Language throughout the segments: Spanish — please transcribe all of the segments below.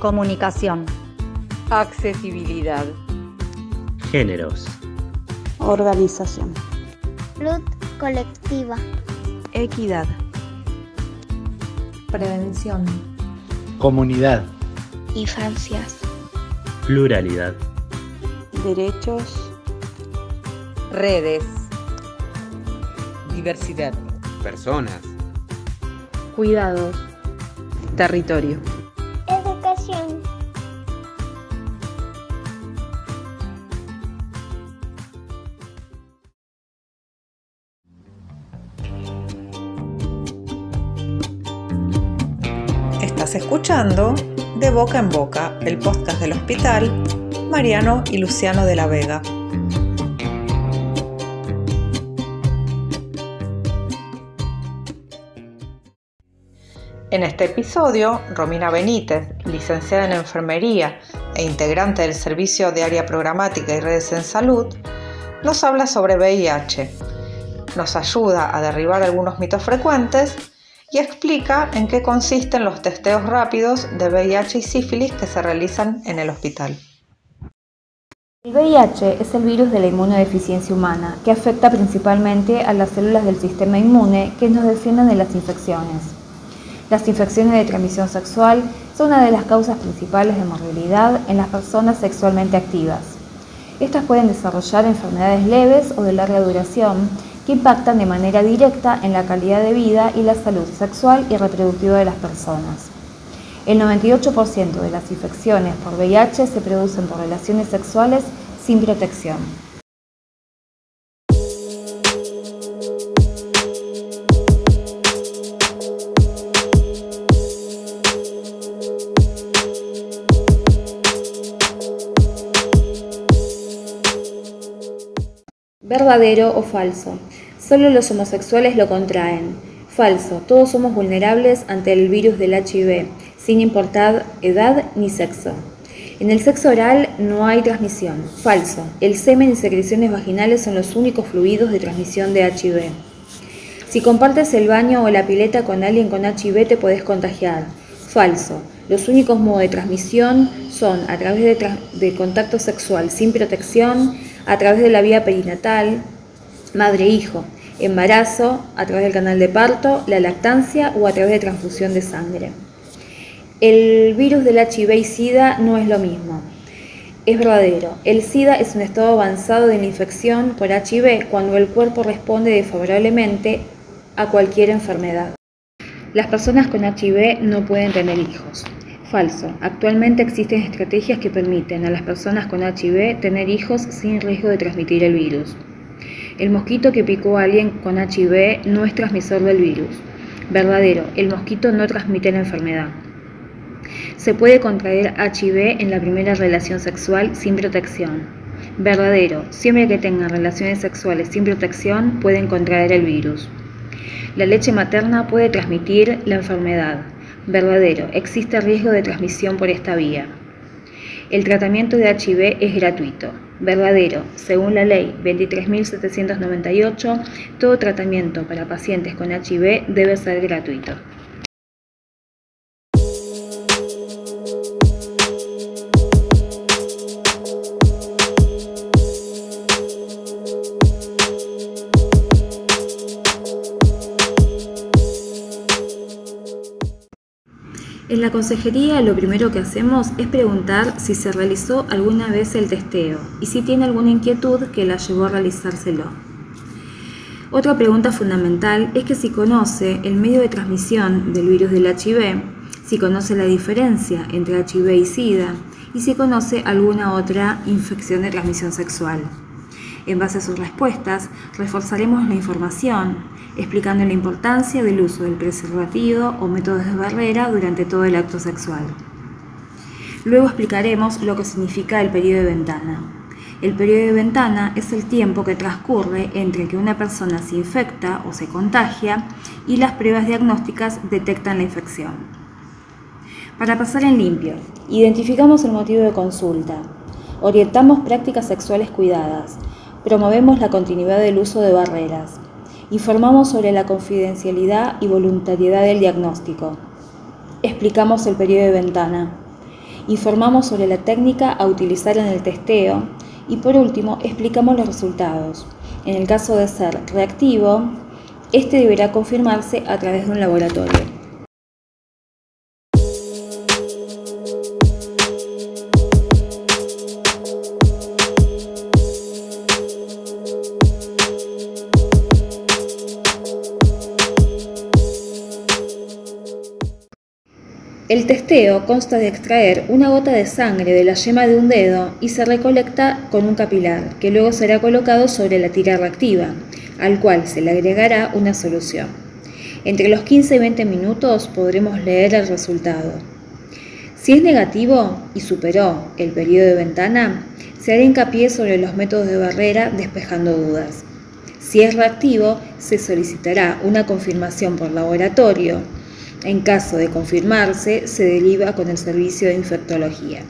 Comunicación. Accesibilidad. Géneros. Organización. Salud colectiva. Equidad. Prevención. Comunidad. Infancias. Pluralidad. Derechos. Redes. Diversidad. Personas. Cuidados. Territorio. Escuchando De Boca en Boca, el podcast del hospital Mariano y Luciano de la Vega. En este episodio, Romina Benítez, licenciada en enfermería e integrante del Servicio de Área Programática y Redes en Salud, nos habla sobre VIH. Nos ayuda a derribar algunos mitos frecuentes y explica en qué consisten los testeos rápidos de VIH y sífilis que se realizan en el hospital. El VIH es el virus de la inmunodeficiencia humana que afecta principalmente a las células del sistema inmune que nos defienden de las infecciones. Las infecciones de transmisión sexual son una de las causas principales de morbilidad en las personas sexualmente activas. Estas pueden desarrollar enfermedades leves o de larga duración impactan de manera directa en la calidad de vida y la salud sexual y reproductiva de las personas. El 98% de las infecciones por VIH se producen por relaciones sexuales sin protección. Verdadero o falso. Solo los homosexuales lo contraen. Falso. Todos somos vulnerables ante el virus del HIV, sin importar edad ni sexo. En el sexo oral no hay transmisión. Falso. El semen y secreciones vaginales son los únicos fluidos de transmisión de HIV. Si compartes el baño o la pileta con alguien con HIV te podés contagiar. Falso. Los únicos modos de transmisión son a través de, de contacto sexual sin protección, a través de la vía perinatal, madre-hijo, embarazo, a través del canal de parto, la lactancia o a través de transfusión de sangre. El virus del HIV y SIDA no es lo mismo. Es verdadero. El SIDA es un estado avanzado de la infección por HIV cuando el cuerpo responde desfavorablemente a cualquier enfermedad. Las personas con HIV no pueden tener hijos. Falso. Actualmente existen estrategias que permiten a las personas con HIV tener hijos sin riesgo de transmitir el virus. El mosquito que picó a alguien con HIV no es transmisor del virus. Verdadero. El mosquito no transmite la enfermedad. Se puede contraer HIV en la primera relación sexual sin protección. Verdadero. Siempre que tengan relaciones sexuales sin protección pueden contraer el virus. La leche materna puede transmitir la enfermedad. Verdadero, existe riesgo de transmisión por esta vía. El tratamiento de HIV es gratuito. Verdadero, según la ley 23.798, todo tratamiento para pacientes con HIV debe ser gratuito. En la consejería lo primero que hacemos es preguntar si se realizó alguna vez el testeo y si tiene alguna inquietud que la llevó a realizárselo. Otra pregunta fundamental es que si conoce el medio de transmisión del virus del HIV, si conoce la diferencia entre HIV y SIDA y si conoce alguna otra infección de transmisión sexual. En base a sus respuestas, reforzaremos la información, explicando la importancia del uso del preservativo o métodos de barrera durante todo el acto sexual. Luego explicaremos lo que significa el periodo de ventana. El periodo de ventana es el tiempo que transcurre entre que una persona se infecta o se contagia y las pruebas diagnósticas detectan la infección. Para pasar en limpio, identificamos el motivo de consulta, orientamos prácticas sexuales cuidadas, promovemos la continuidad del uso de barreras, informamos sobre la confidencialidad y voluntariedad del diagnóstico, explicamos el periodo de ventana, Informamos sobre la técnica a utilizar en el testeo y por último explicamos los resultados. En el caso de ser reactivo, este deberá confirmarse a través de un laboratorio. El testeo consta de extraer una gota de sangre de la yema de un dedo y se recolecta con un capilar, que luego será colocado sobre la tira reactiva, al cual se le agregará una solución. Entre los 15 y 20 minutos podremos leer el resultado. Si es negativo y superó el periodo de ventana, se hará hincapié sobre los métodos de barrera despejando dudas. Si es reactivo, se solicitará una confirmación por laboratorio en caso de confirmarse, se deriva con el servicio de infectología.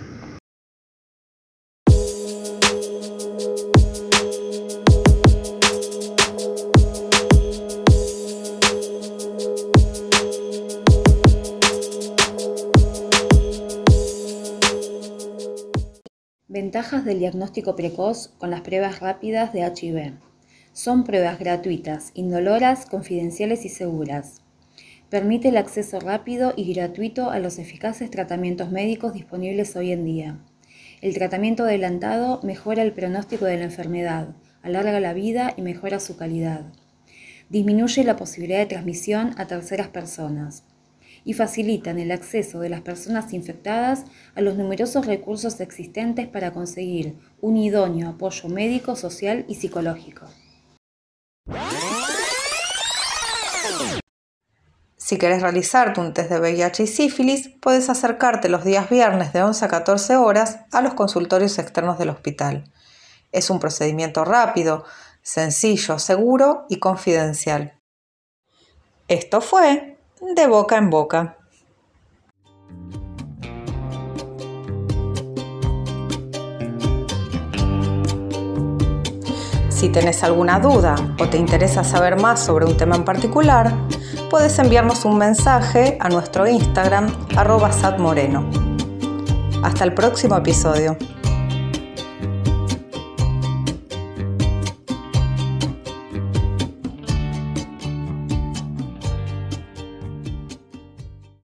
Ventajas del diagnóstico precoz con las pruebas rápidas de HIV. Son pruebas gratuitas, indoloras, confidenciales y seguras. Permite el acceso rápido y gratuito a los eficaces tratamientos médicos disponibles hoy en día. El tratamiento adelantado mejora el pronóstico de la enfermedad, alarga la vida y mejora su calidad. Disminuye la posibilidad de transmisión a terceras personas y facilitan el acceso de las personas infectadas a los numerosos recursos existentes para conseguir un idóneo apoyo médico, social y psicológico. Si querés realizarte un test de VIH y sífilis, puedes acercarte los días viernes de 11 a 14 horas a los consultorios externos del hospital. Es un procedimiento rápido, sencillo, seguro y confidencial. Esto fue de boca en boca. Si tenés alguna duda o te interesa saber más sobre un tema en particular, puedes enviarnos un mensaje a nuestro Instagram arroba satmoreno. Hasta el próximo episodio.